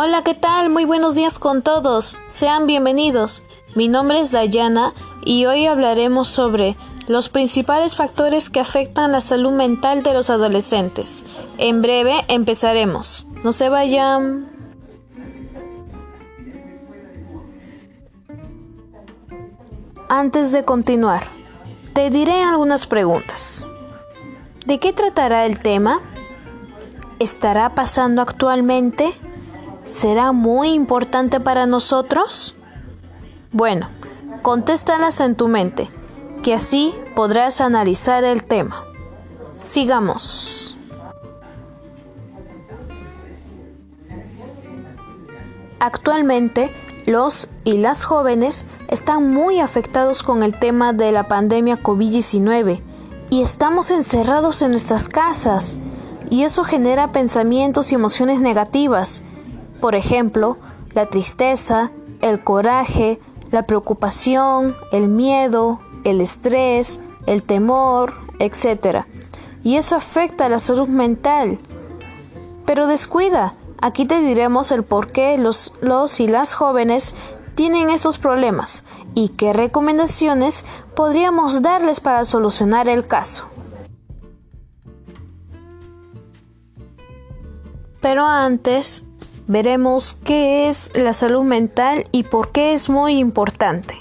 Hola, ¿qué tal? Muy buenos días con todos. Sean bienvenidos. Mi nombre es Dayana y hoy hablaremos sobre los principales factores que afectan la salud mental de los adolescentes. En breve empezaremos. No se vayan. Antes de continuar, te diré algunas preguntas. ¿De qué tratará el tema? ¿Estará pasando actualmente? ¿Será muy importante para nosotros? Bueno, contéstalas en tu mente, que así podrás analizar el tema. Sigamos. Actualmente, los y las jóvenes están muy afectados con el tema de la pandemia COVID-19 y estamos encerrados en nuestras casas y eso genera pensamientos y emociones negativas. Por ejemplo, la tristeza, el coraje, la preocupación, el miedo, el estrés, el temor, etc. Y eso afecta a la salud mental. Pero descuida, aquí te diremos el por qué los, los y las jóvenes tienen estos problemas y qué recomendaciones podríamos darles para solucionar el caso. Pero antes, veremos qué es la salud mental y por qué es muy importante.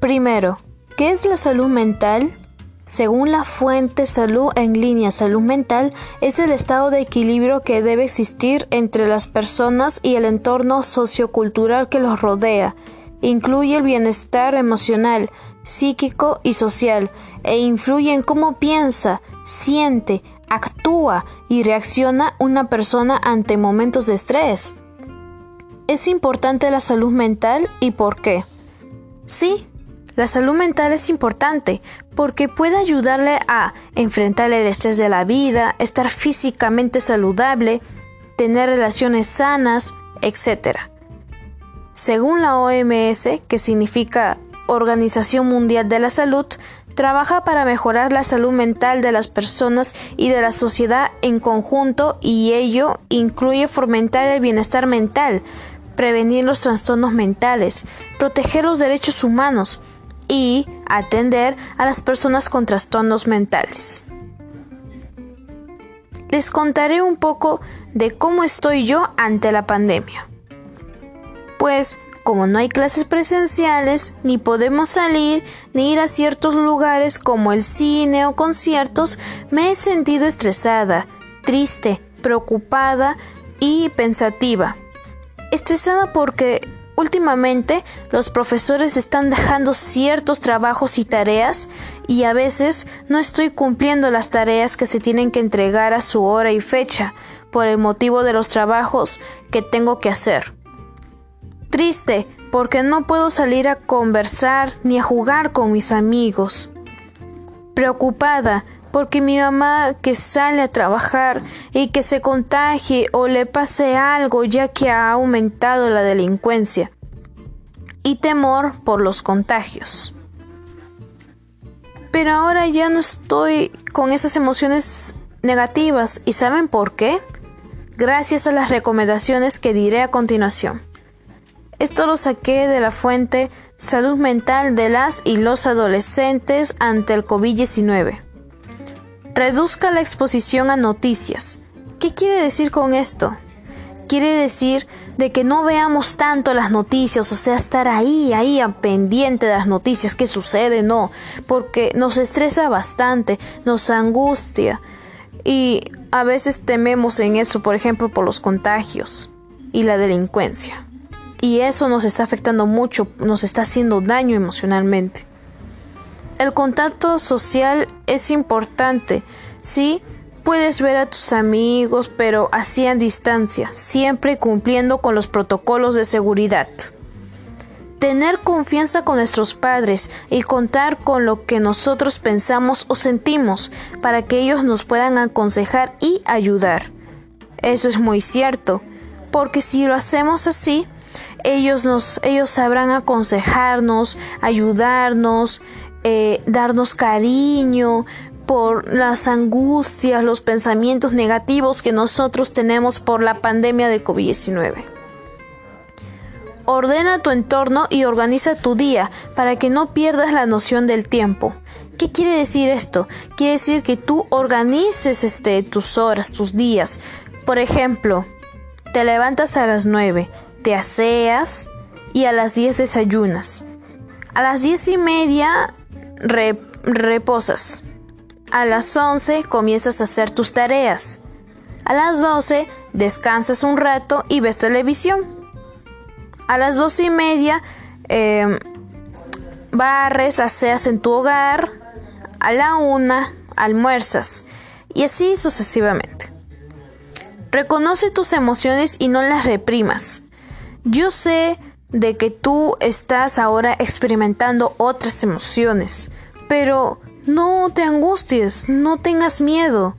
Primero, ¿qué es la salud mental? Según la fuente Salud en línea Salud Mental, es el estado de equilibrio que debe existir entre las personas y el entorno sociocultural que los rodea. Incluye el bienestar emocional, psíquico y social, e influye en cómo piensa, siente, actúa y reacciona una persona ante momentos de estrés. ¿Es importante la salud mental y por qué? Sí, la salud mental es importante porque puede ayudarle a enfrentar el estrés de la vida, estar físicamente saludable, tener relaciones sanas, etc. Según la OMS, que significa Organización Mundial de la Salud, trabaja para mejorar la salud mental de las personas y de la sociedad en conjunto y ello incluye fomentar el bienestar mental, prevenir los trastornos mentales, proteger los derechos humanos, y atender a las personas con trastornos mentales. Les contaré un poco de cómo estoy yo ante la pandemia. Pues como no hay clases presenciales, ni podemos salir, ni ir a ciertos lugares como el cine o conciertos, me he sentido estresada, triste, preocupada y pensativa. Estresada porque Últimamente los profesores están dejando ciertos trabajos y tareas y a veces no estoy cumpliendo las tareas que se tienen que entregar a su hora y fecha por el motivo de los trabajos que tengo que hacer. Triste porque no puedo salir a conversar ni a jugar con mis amigos. Preocupada porque mi mamá que sale a trabajar y que se contagie o le pase algo ya que ha aumentado la delincuencia y temor por los contagios. Pero ahora ya no estoy con esas emociones negativas y ¿saben por qué? Gracias a las recomendaciones que diré a continuación. Esto lo saqué de la fuente Salud Mental de las y los adolescentes ante el COVID-19. Reduzca la exposición a noticias. ¿Qué quiere decir con esto? Quiere decir de que no veamos tanto las noticias, o sea, estar ahí, ahí, pendiente de las noticias, qué sucede, no, porque nos estresa bastante, nos angustia y a veces tememos en eso, por ejemplo, por los contagios y la delincuencia. Y eso nos está afectando mucho, nos está haciendo daño emocionalmente. El contacto social es importante, ¿sí? Puedes ver a tus amigos, pero así a distancia, siempre cumpliendo con los protocolos de seguridad. Tener confianza con nuestros padres y contar con lo que nosotros pensamos o sentimos para que ellos nos puedan aconsejar y ayudar. Eso es muy cierto, porque si lo hacemos así, ellos nos ellos sabrán aconsejarnos, ayudarnos, eh, darnos cariño, por las angustias, los pensamientos negativos que nosotros tenemos por la pandemia de COVID-19. Ordena tu entorno y organiza tu día para que no pierdas la noción del tiempo. ¿Qué quiere decir esto? Quiere decir que tú organices este, tus horas, tus días. Por ejemplo, te levantas a las 9, te aseas y a las 10 desayunas. A las 10 y media reposas. A las 11 comienzas a hacer tus tareas. A las 12 descansas un rato y ves televisión. A las 12 y media em, barres, aseas en tu hogar. A la 1 almuerzas. Y así sucesivamente. Reconoce tus emociones y no las reprimas. Yo sé de que tú estás ahora experimentando otras emociones, pero no te angusties, no tengas miedo,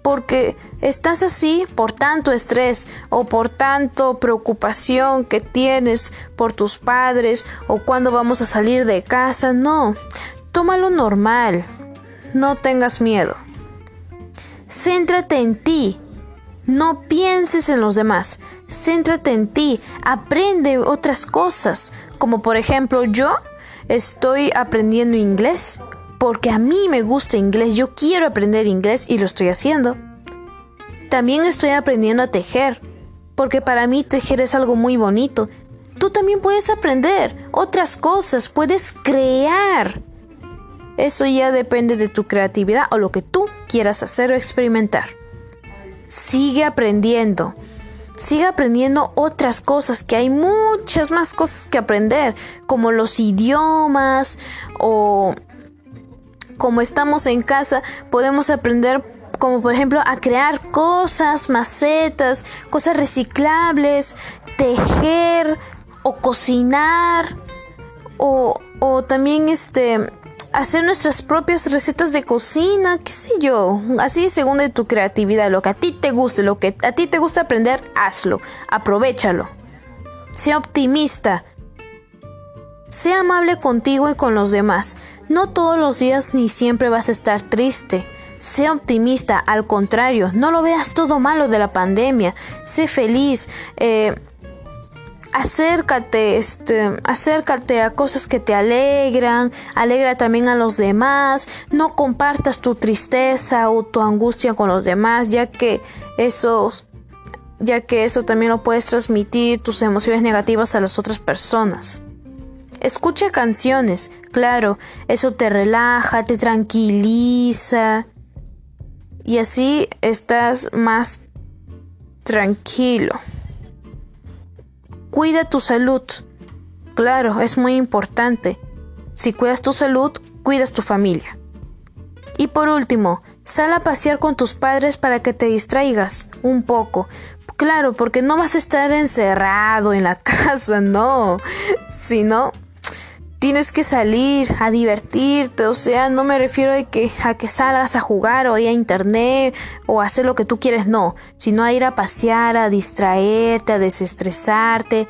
porque estás así por tanto estrés o por tanto preocupación que tienes por tus padres o cuando vamos a salir de casa. No, tómalo normal, no tengas miedo. Céntrate en ti, no pienses en los demás, céntrate en ti, aprende otras cosas, como por ejemplo yo estoy aprendiendo inglés porque a mí me gusta inglés, yo quiero aprender inglés y lo estoy haciendo. También estoy aprendiendo a tejer, porque para mí tejer es algo muy bonito. Tú también puedes aprender otras cosas, puedes crear. Eso ya depende de tu creatividad o lo que tú quieras hacer o experimentar. Sigue aprendiendo. Sigue aprendiendo otras cosas, que hay muchas más cosas que aprender, como los idiomas o como estamos en casa, podemos aprender como por ejemplo a crear cosas, macetas, cosas reciclables, tejer o cocinar o, o también este hacer nuestras propias recetas de cocina, qué sé yo, así según de tu creatividad, lo que a ti te guste, lo que a ti te gusta aprender, hazlo, aprovechalo. Sea optimista. Sea amable contigo y con los demás. No todos los días ni siempre vas a estar triste. Sé optimista, al contrario, no lo veas todo malo de la pandemia. Sé feliz. Eh, acércate, este, acércate a cosas que te alegran, alegra también a los demás, no compartas tu tristeza o tu angustia con los demás, ya que eso, ya que eso también lo puedes transmitir tus emociones negativas a las otras personas. Escucha canciones, claro, eso te relaja, te tranquiliza y así estás más tranquilo. Cuida tu salud. Claro, es muy importante. Si cuidas tu salud, cuidas tu familia. Y por último, sal a pasear con tus padres para que te distraigas un poco. Claro, porque no vas a estar encerrado en la casa, no. Sino tienes que salir a divertirte, o sea, no me refiero a que, a que salgas a jugar o ir a internet o hacer lo que tú quieres, no, sino a ir a pasear, a distraerte, a desestresarte.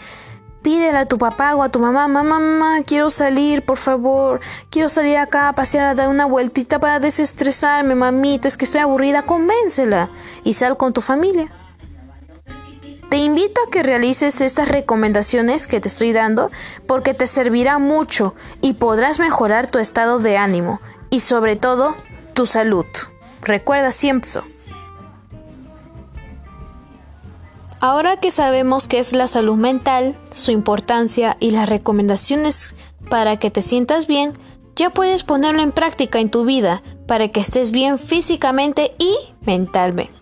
Pídele a tu papá o a tu mamá, mamá, mamá, quiero salir, por favor, quiero salir acá a pasear, a dar una vueltita para desestresarme, mamita, es que estoy aburrida, convéncela y sal con tu familia. Te invito a que realices estas recomendaciones que te estoy dando porque te servirá mucho y podrás mejorar tu estado de ánimo y sobre todo tu salud. Recuerda siempre. Ahora que sabemos qué es la salud mental, su importancia y las recomendaciones para que te sientas bien, ya puedes ponerlo en práctica en tu vida para que estés bien físicamente y mentalmente.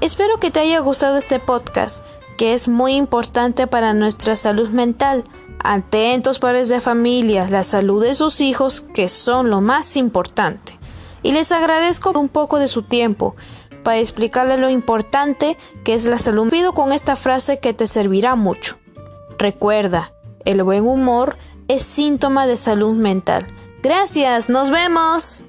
Espero que te haya gustado este podcast, que es muy importante para nuestra salud mental. Atentos padres de familia, la salud de sus hijos, que son lo más importante. Y les agradezco un poco de su tiempo para explicarles lo importante que es la salud. Pido con esta frase que te servirá mucho. Recuerda, el buen humor es síntoma de salud mental. Gracias, nos vemos.